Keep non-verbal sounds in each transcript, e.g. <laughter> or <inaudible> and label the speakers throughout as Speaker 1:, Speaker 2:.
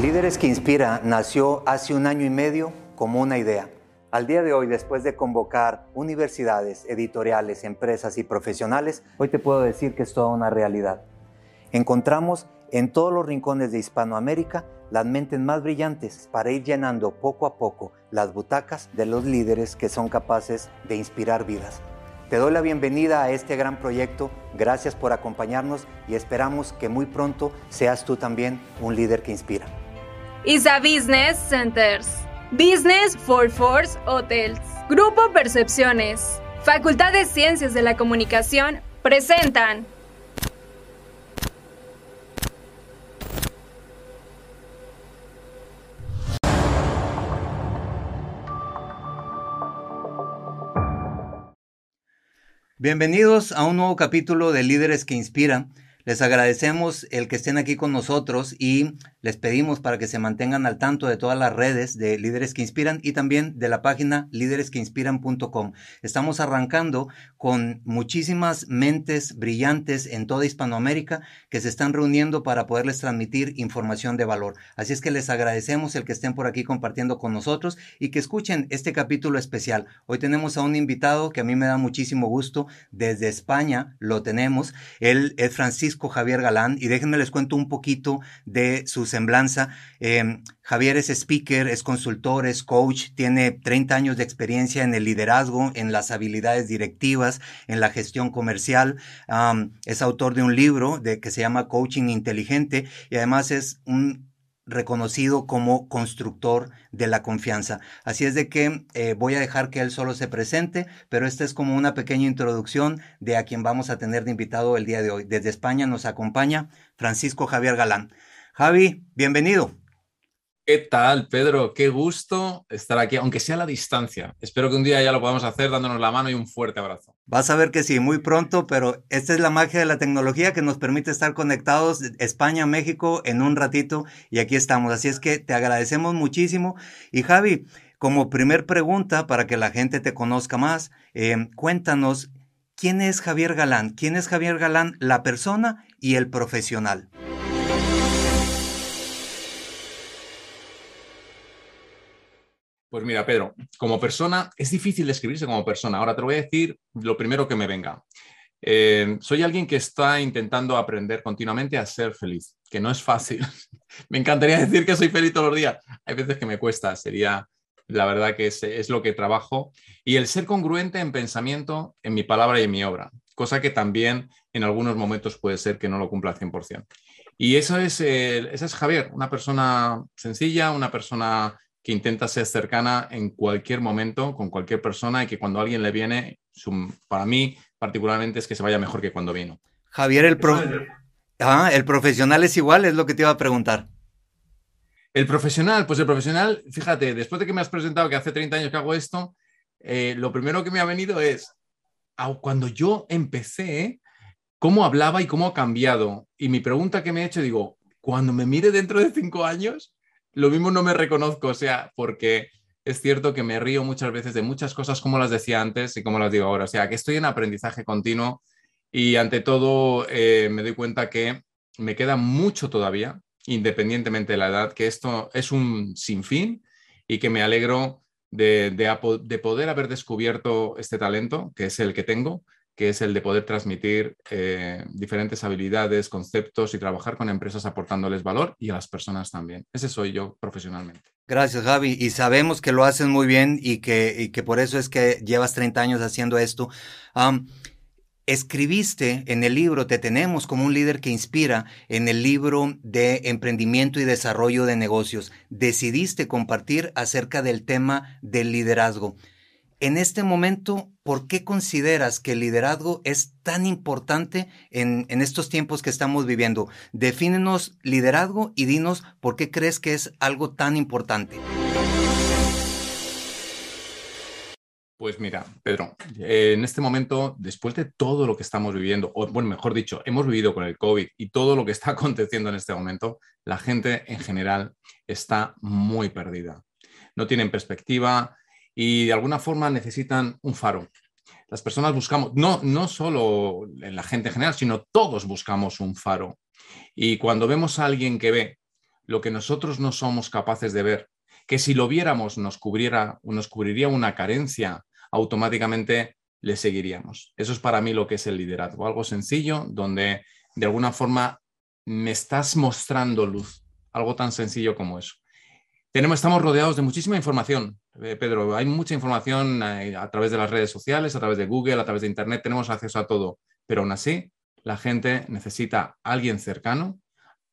Speaker 1: Líderes que Inspira nació hace un año y medio como una idea. Al día de hoy, después de convocar universidades, editoriales, empresas y profesionales, hoy te puedo decir que es toda una realidad. Encontramos en todos los rincones de Hispanoamérica las mentes más brillantes para ir llenando poco a poco las butacas de los líderes que son capaces de inspirar vidas. Te doy la bienvenida a este gran proyecto, gracias por acompañarnos y esperamos que muy pronto seas tú también un líder que inspira.
Speaker 2: ISA Business Centers, Business for Force Hotels, Grupo Percepciones, Facultad de Ciencias de la Comunicación presentan.
Speaker 1: Bienvenidos a un nuevo capítulo de Líderes que Inspiran. Les agradecemos el que estén aquí con nosotros y les pedimos para que se mantengan al tanto de todas las redes de Líderes que Inspiran y también de la página líderesqueinspiran.com. Estamos arrancando con muchísimas mentes brillantes en toda Hispanoamérica que se están reuniendo para poderles transmitir información de valor. Así es que les agradecemos el que estén por aquí compartiendo con nosotros y que escuchen este capítulo especial. Hoy tenemos a un invitado que a mí me da muchísimo gusto. Desde España lo tenemos. Él es Francisco Javier Galán y déjenme les cuento un poquito de sus semblanza. Em, Javier es speaker, es consultor, es coach, tiene 30 años de experiencia en el liderazgo, en las habilidades directivas, en la gestión comercial. es autor de un libro de, que se llama Coaching Inteligente y además es un reconocido como constructor de la confianza. Así es de que eh, voy a dejar que él solo se presente, pero esta es como una pequeña introducción de a quien vamos a tener de invitado el día de hoy. Desde España nos acompaña Francisco Javier Galán. Javi, bienvenido.
Speaker 3: ¿Qué tal, Pedro? Qué gusto estar aquí, aunque sea a la distancia. Espero que un día ya lo podamos hacer dándonos la mano y un fuerte abrazo.
Speaker 1: Vas a ver que sí, muy pronto, pero esta es la magia de la tecnología que nos permite estar conectados España, México en un ratito y aquí estamos. Así es que te agradecemos muchísimo. Y Javi, como primer pregunta para que la gente te conozca más, eh, cuéntanos, ¿quién es Javier Galán? ¿Quién es Javier Galán, la persona y el profesional?
Speaker 3: Pues mira, Pedro, como persona, es difícil describirse como persona. Ahora te voy a decir lo primero que me venga. Eh, soy alguien que está intentando aprender continuamente a ser feliz, que no es fácil. <laughs> me encantaría decir que soy feliz todos los días. Hay veces que me cuesta, sería la verdad que es, es, lo que trabajo. Y el ser congruente en pensamiento, en mi palabra y en mi obra, cosa que también en algunos momentos puede ser que no lo cumpla al 100%. Y eso es, esa es Javier, una persona sencilla, una persona que intenta ser cercana en cualquier momento con cualquier persona y que cuando alguien le viene, para mí particularmente es que se vaya mejor que cuando vino.
Speaker 1: Javier, el, ah, el profesional es igual, es lo que te iba a preguntar.
Speaker 3: El profesional, pues el profesional, fíjate, después de que me has presentado que hace 30 años que hago esto, eh, lo primero que me ha venido es, cuando yo empecé, cómo hablaba y cómo ha cambiado. Y mi pregunta que me he hecho, digo, cuando me mire dentro de cinco años, lo mismo no me reconozco, o sea, porque es cierto que me río muchas veces de muchas cosas como las decía antes y como las digo ahora, o sea, que estoy en aprendizaje continuo y ante todo eh, me doy cuenta que me queda mucho todavía, independientemente de la edad, que esto es un sinfín y que me alegro de, de poder haber descubierto este talento, que es el que tengo, que es el de poder transmitir eh, diferentes habilidades, conceptos y trabajar con empresas aportándoles valor y a las personas también. Ese soy yo profesionalmente.
Speaker 1: Gracias, Javi. Y sabemos que lo haces muy bien y que, que por eso es que llevas 30 años haciendo esto. escribiste en el libro, te tenemos como un líder que inspira, en el libro de emprendimiento y desarrollo de negocios. Decidiste compartir acerca del tema del liderazgo en este momento, ¿por qué consideras que el liderazgo es tan importante en, estos tiempos que estamos viviendo? Defínenos liderazgo y dinos por qué crees que es algo tan importante.
Speaker 3: Pues mira, Pedro, eh, en este momento, después de todo lo que estamos viviendo, o bueno, mejor dicho, hemos vivido con el COVID y todo lo que está <laughs> aconteciendo en este momento, la gente en general está muy perdida. No tienen perspectiva, y de alguna forma necesitan un faro. Las personas buscamos, no, no solo en la gente en general, sino todos buscamos un faro. Y cuando vemos a alguien que ve lo que nosotros no somos capaces de ver, que si lo viéramos nos, cubriera, nos cubriría una carencia, automáticamente le seguiríamos. Eso es para mí lo que es el liderazgo, algo sencillo donde de alguna forma me estás mostrando luz, algo tan sencillo como eso. Tenemos, estamos rodeados de muchísima información, eh, Pedro. Hay mucha información eh, a través de las redes sociales, a través de Google, a través de Internet. Tenemos acceso a todo. Pero aún así, la gente necesita alguien cercano,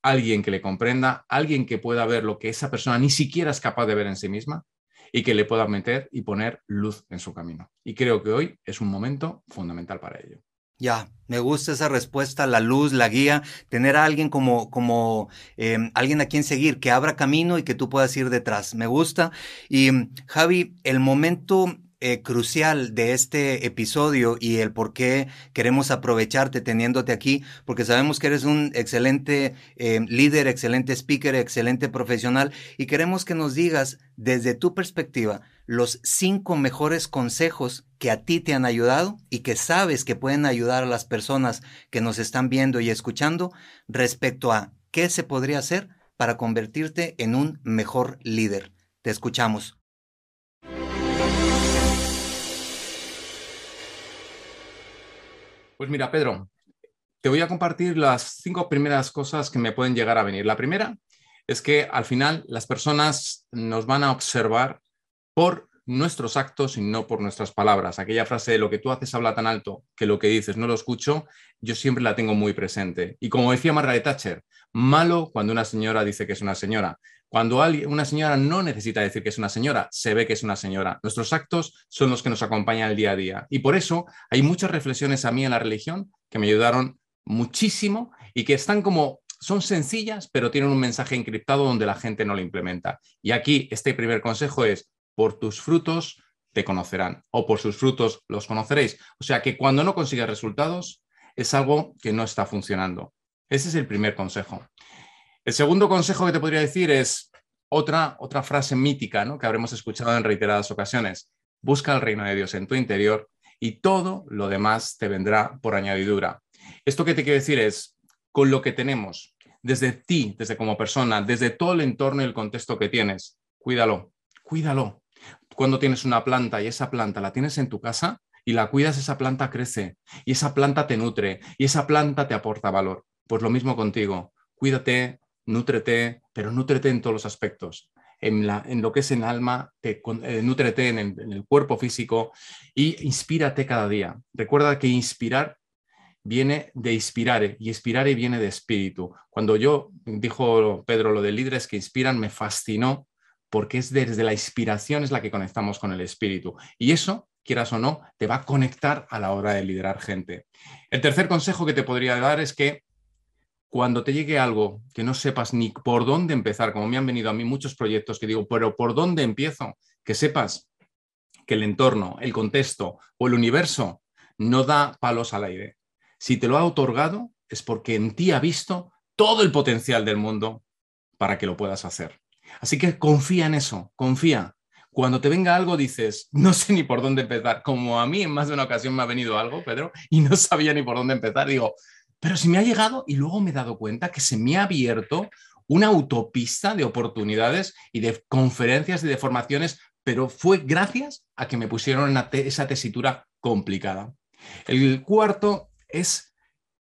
Speaker 3: alguien que le comprenda, alguien que pueda ver lo que esa persona ni siquiera es capaz de ver en sí misma y que le pueda meter y poner luz en su camino. Y creo que hoy es un momento fundamental para ello.
Speaker 1: Ya, me gusta esa respuesta, la luz, la guía, tener a alguien como, como em, alguien a quien seguir, que abra camino y que tú puedas ir detrás. Me gusta. Y Javi, el momento eh, crucial de este episodio y el por qué queremos aprovecharte teniéndote aquí, porque sabemos que eres un excelente em, líder, excelente speaker, excelente profesional y queremos que nos digas desde tu perspectiva los cinco mejores consejos que a ti te han ayudado y que sabes que pueden ayudar a las personas que nos están viendo y escuchando respecto a qué se podría hacer para convertirte en un mejor líder. Te escuchamos.
Speaker 3: Pues mira, Pedro, te voy a compartir las cinco primeras cosas que me pueden llegar a venir. La primera es que al final las personas nos van a observar por nuestros actos y no por nuestras palabras. Aquella frase de lo que tú haces habla tan alto que lo que dices no lo escucho, yo siempre la tengo muy presente. Y como decía Margaret Thatcher, malo cuando una señora dice que es una señora. Cuando una señora no necesita decir que es una señora, se ve que es una señora. Nuestros actos son los que nos acompañan el día a día. Y por eso hay muchas reflexiones a mí en la religión que me ayudaron muchísimo y que están como son sencillas, pero tienen un mensaje encriptado donde la gente no lo implementa. Y aquí este primer consejo es, por tus frutos te conocerán o por sus frutos los conoceréis. O sea que cuando no consigues resultados es algo que no está funcionando. Ese es el primer consejo. El segundo consejo que te podría decir es otra, otra frase mítica ¿no? que habremos escuchado en reiteradas ocasiones. Busca el reino de Dios en tu interior y todo lo demás te vendrá por añadidura. Esto que te quiero decir es, con lo que tenemos, desde ti, desde como persona, desde todo el entorno y el contexto que tienes, cuídalo, cuídalo cuando tienes una planta y esa planta la tienes en tu casa y la cuidas, esa planta crece y esa planta te nutre y esa planta te aporta valor. Pues lo mismo contigo. Cuídate, nútrete, pero nútrete en todos los aspectos. En, lo que es en alma, te, eh, nútrete en el, cuerpo físico y inspírate cada día. Recuerda que inspirar viene de inspirar y inspirar viene de espíritu. Cuando yo dijo Pedro lo de líderes que inspiran, me fascinó porque es desde la inspiración es la que conectamos con el espíritu. Y eso, quieras o no, te va a conectar a la hora de liderar gente. El tercer consejo que te podría dar es que cuando te llegue algo que no sepas ni por dónde empezar, como me han venido a mí muchos proyectos que digo, pero ¿por dónde empiezo? Que sepas que el entorno, el contexto o el universo no da palos al aire. Si te lo ha otorgado es porque en ti ha visto todo el potencial del mundo para que lo puedas hacer. Así que confía en eso, confía. Cuando te venga algo dices, no sé ni por dónde empezar. Como a mí en más de una ocasión me ha venido algo, Pedro, y no <laughs> sabía ni por dónde empezar, digo, pero si me ha llegado y luego me he dado cuenta que se me ha abierto una autopista de oportunidades y de conferencias y de formaciones, pero fue gracias a que me pusieron esa tesitura complicada. El cuarto es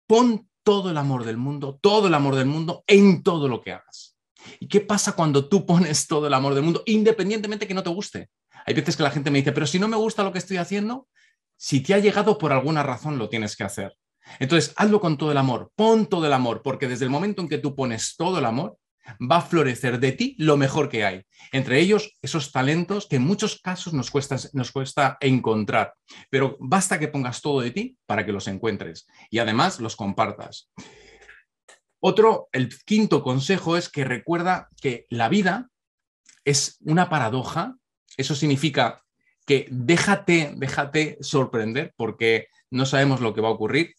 Speaker 3: pon todo el amor del mundo, todo el amor del mundo en todo lo que hagas. ¿Y qué pasa cuando tú pones todo el amor del mundo, independientemente que no te guste? Hay veces que la gente me dice, pero si no me gusta lo que estoy haciendo, si te ha llegado por alguna razón, lo tienes que hacer. Entonces, hazlo con todo el amor, pon todo el amor, porque desde el momento en que tú pones todo el amor, va a florecer de ti lo mejor que hay. Entre ellos, esos talentos que en muchos casos nos cuesta, nos cuesta encontrar, pero basta que pongas todo de ti para que los encuentres y además los compartas. Otro, el quinto consejo es que recuerda que la vida es una paradoja. Eso significa que déjate, déjate sorprender porque no sabemos lo que va a ocurrir.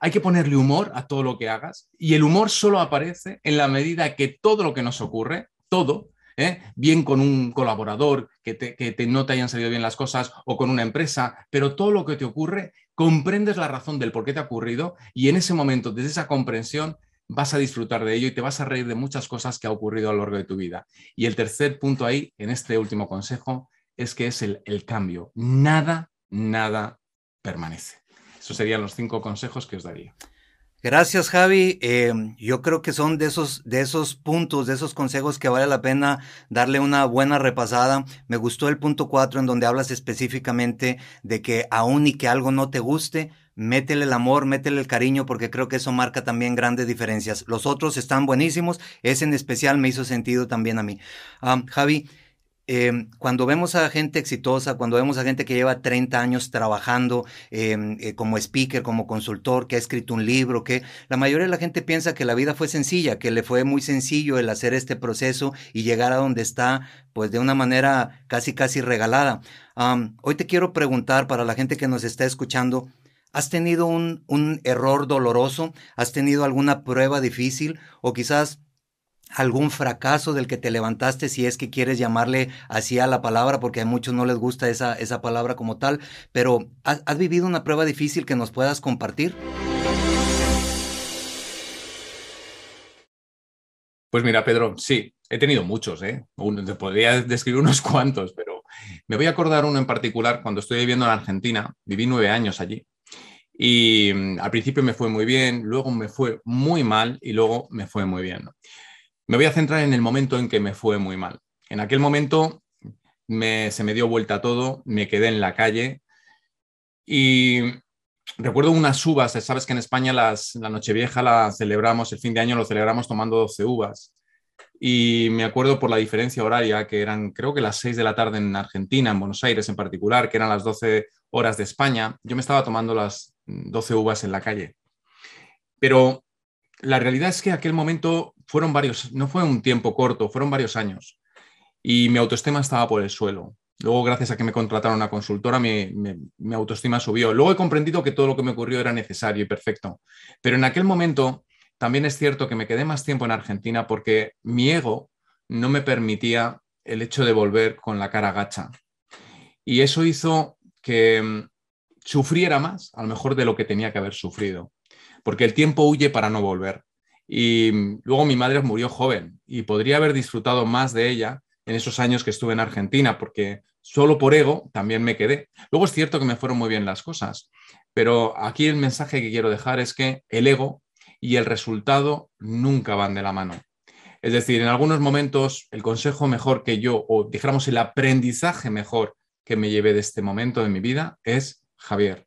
Speaker 3: Hay que ponerle humor a todo lo que hagas y el humor solo aparece en la medida que todo lo que nos ocurre, todo, ¿eh? bien con un colaborador que, que no te hayan salido bien las cosas o con una empresa, pero todo lo que te ocurre, comprendes la razón del por qué te ha ocurrido y en ese momento, desde esa comprensión, vas a disfrutar de ello y te vas a reír de muchas cosas que ha ocurrido a lo largo de tu vida. Y el tercer punto ahí, en este último consejo, es que es el, el cambio. Nada, nada permanece. Esos serían los cinco consejos que os daría.
Speaker 1: Gracias, Javi. Eh, yo creo que son de esos, de esos puntos, de esos consejos que vale la pena darle una buena repasada. Me gustó el punto cuatro en donde hablas específicamente de que aun y que algo no te guste, métele el amor, métele el cariño, porque creo que eso marca también grandes diferencias. Los otros están buenísimos, ese en especial me hizo sentido también a mí. Ah, Javi, Em, cuando vemos a gente exitosa, cuando vemos a gente que lleva 30 años trabajando em, eh, como speaker, como consultor, que ha escrito un libro, que la mayoría de la gente piensa que la vida fue sencilla, que le fue muy sencillo el hacer este proceso y llegar a donde está, pues de una manera casi, casi regalada. hoy te quiero preguntar para la gente que nos está escuchando, ¿Has tenido un, un, error doloroso? ¿Has tenido alguna prueba difícil? ¿O quizás algún fracaso del que te levantaste, si es que quieres llamarle así a la palabra, porque a muchos no les gusta esa, esa palabra como tal, pero ¿has, vivido una prueba difícil que nos puedas compartir?
Speaker 3: Pues mira, Pedro, sí, he tenido muchos, ¿eh? te podría describir unos <laughs> cuantos, pero me voy a acordar uno en particular cuando estoy viviendo en Argentina, viví nueve años allí. Y mm, al principio me fue muy bien, luego me fue muy mal y luego me fue muy bien. Me voy a centrar en el momento en que me fue muy mal. En aquel momento se me dio vuelta todo, me quedé en la calle y recuerdo unas uvas, sabes que en España las, la Nochevieja la celebramos, el fin de año lo celebramos tomando 12 uvas. Y me acuerdo por la diferencia horaria, que eran creo que las 6 de la tarde en Argentina, en Buenos Aires en particular, que eran las 12 horas de España, yo me estaba tomando las 12 uvas en la calle. Pero la realidad es que aquel momento fueron varios, no fue un tiempo corto, fueron varios años. Y mi autoestima estaba por el suelo. Luego, gracias a que me contrataron una consultora, mi, mi, autoestima subió. Luego he comprendido que todo lo que me ocurrió era necesario y perfecto. Pero en aquel momento también es cierto que me quedé más tiempo en Argentina porque mi ego no me permitía el hecho de volver con la cara gacha. Y eso hizo que mm, sufriera más, a lo mejor, de lo que tenía que haber sufrido. Porque el tiempo huye para no volver. Y luego mi madre murió joven y podría haber disfrutado más de ella en esos años que estuve en Argentina, porque solo por ego también me quedé. Luego es cierto que me fueron muy bien las cosas, pero aquí el mensaje que quiero dejar es que el ego y el resultado nunca van de la mano. Es decir, en algunos momentos el consejo mejor que yo, o dijéramos el aprendizaje mejor que me llevé de este momento de mi vida es, Javier,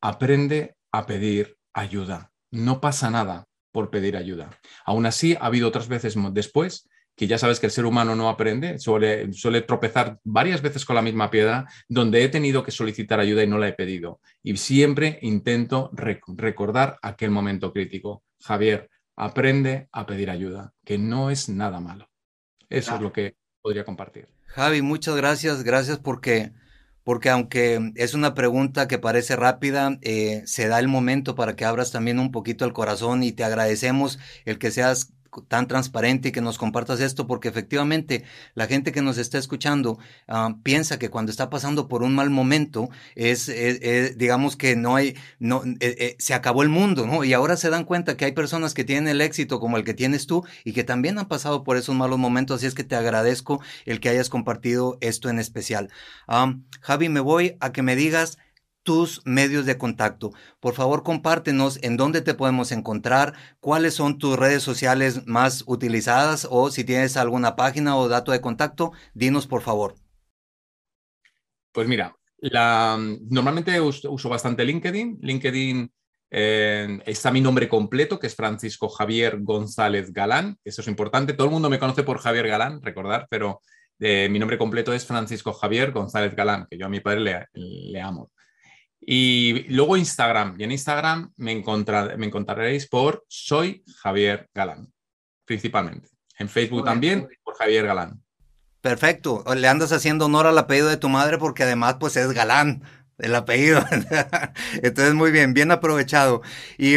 Speaker 3: aprende a pedir ayuda. No pasa nada por pedir ayuda. Aún así, ha habido otras veces después que ya sabes que el ser humano no aprende, suele, suele tropezar varias veces con la misma piedra, donde he tenido que solicitar ayuda y no la he pedido. Y siempre intento recordar aquel momento crítico. Javier, aprende a pedir ayuda, que no es nada malo. Eso es lo que podría compartir.
Speaker 1: Javi, muchas gracias, gracias porque porque aunque es una pregunta que parece rápida, eh, se da el momento para que abras también un poquito el corazón y te agradecemos el que seas tan transparente y que nos compartas esto, porque efectivamente la gente que nos está escuchando ah, piensa que cuando está pasando por un mal momento es, digamos que no hay, no, eh, se acabó el mundo, ¿no? Y ahora se dan cuenta que hay personas que tienen el éxito como el que tienes tú y que también han pasado por esos malos momentos, así es que te agradezco el que hayas compartido esto en especial. Ah, Javi, me voy a que me digas tus medios de contacto. Por favor, compártenos en dónde te podemos encontrar, cuáles son tus redes sociales más utilizadas o si tienes alguna página o dato de contacto, dinos por favor.
Speaker 3: Pues mira, normalmente uso, bastante LinkedIn. LinkedIn eh, está mi nombre completo, que es Francisco Javier González Galán. Eso es importante. Todo el mundo me conoce por Javier Galán, recordar, pero eh, mi nombre completo es Francisco Javier González Galán, que yo a mi padre le amo. Y luego Instagram. Y en Instagram me, me encontraréis por Soy Javier Galán, principalmente. En Facebook también por Javier Galán.
Speaker 1: Perfecto. Le andas haciendo honor al apellido de tu madre porque además pues es Galán el apellido. <laughs> Entonces muy bien, bien aprovechado. Y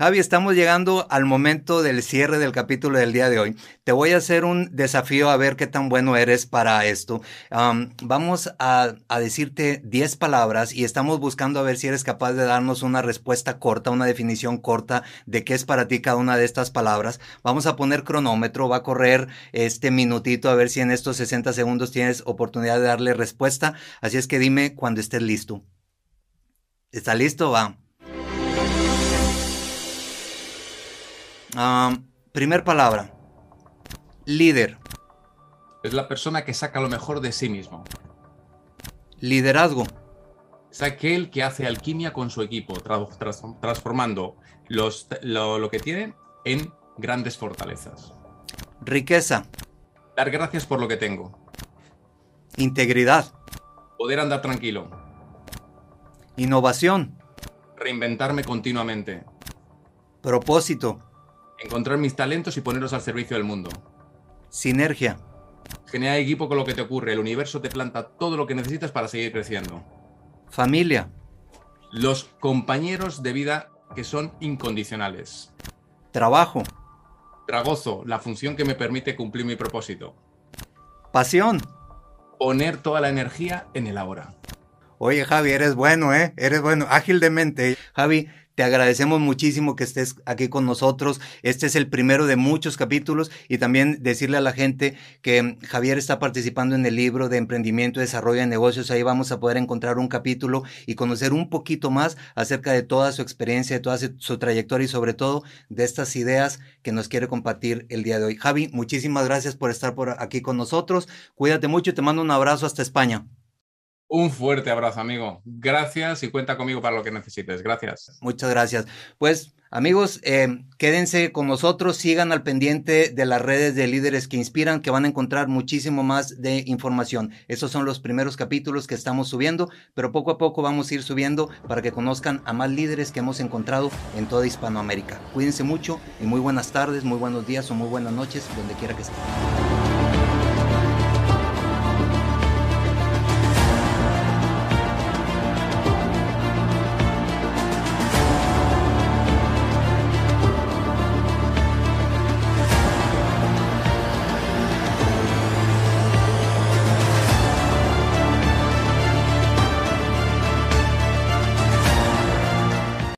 Speaker 1: Javi, estamos llegando al momento del cierre del capítulo del día de hoy. Te voy a hacer un desafío a ver qué tan bueno eres para esto. vamos a, a decirte 10 palabras y estamos buscando a ver si eres capaz de darnos una respuesta corta, una definición corta de qué es para ti cada una de estas palabras. Vamos a poner cronómetro, va a correr este minutito a ver si en estos 60 segundos tienes oportunidad de darle respuesta. Así es que dime cuando estés listo. ¿Está listo? Va. Primer palabra. Líder.
Speaker 3: Es la persona que saca lo mejor de sí mismo.
Speaker 1: Liderazgo.
Speaker 3: Es aquel que hace alquimia con su equipo, transformando los, lo, lo que tienen en grandes fortalezas.
Speaker 1: Riqueza.
Speaker 3: Dar gracias por lo que tengo.
Speaker 1: Integridad.
Speaker 3: Poder andar tranquilo.
Speaker 1: Innovación.
Speaker 3: Reinventarme continuamente.
Speaker 1: Propósito.
Speaker 3: Encontrar mis talentos y ponerlos al servicio del mundo.
Speaker 1: Sinergia.
Speaker 3: Genera equipo con lo que te ocurre. El universo te planta todo lo que necesitas para seguir creciendo.
Speaker 1: Familia.
Speaker 3: Los compañeros de vida que son incondicionales.
Speaker 1: Trabajo.
Speaker 3: Tragozo, la función que me permite cumplir mi propósito.
Speaker 1: Pasión.
Speaker 3: Poner toda la energía en el ahora.
Speaker 1: Oye, Javi, eres bueno, ¿eh? Eres bueno, ágil de mente. Javi, te agradecemos muchísimo que estés aquí con nosotros. Este es el primero de muchos capítulos y también decirle a la gente que Javier está participando en el libro de emprendimiento y desarrollo de negocios. Ahí vamos a poder encontrar un capítulo y conocer un poquito más acerca de toda su experiencia, de toda su trayectoria y sobre todo de estas ideas que nos quiere compartir el día de hoy. Javi, muchísimas gracias por estar por aquí con nosotros. Cuídate mucho y te mando un abrazo hasta España.
Speaker 3: Un fuerte abrazo, amigo. Gracias y cuenta conmigo para lo que necesites. Gracias.
Speaker 1: Muchas gracias. Pues, amigos, eh, quédense con nosotros, sigan al pendiente de las redes de líderes que inspiran, que van a encontrar muchísimo más de información. Esos son los primeros capítulos que estamos subiendo, pero poco a poco vamos a ir subiendo para que conozcan a más líderes que hemos encontrado en toda Hispanoamérica. Cuídense mucho y muy buenas tardes, muy buenos días o muy buenas noches, donde quiera que estén.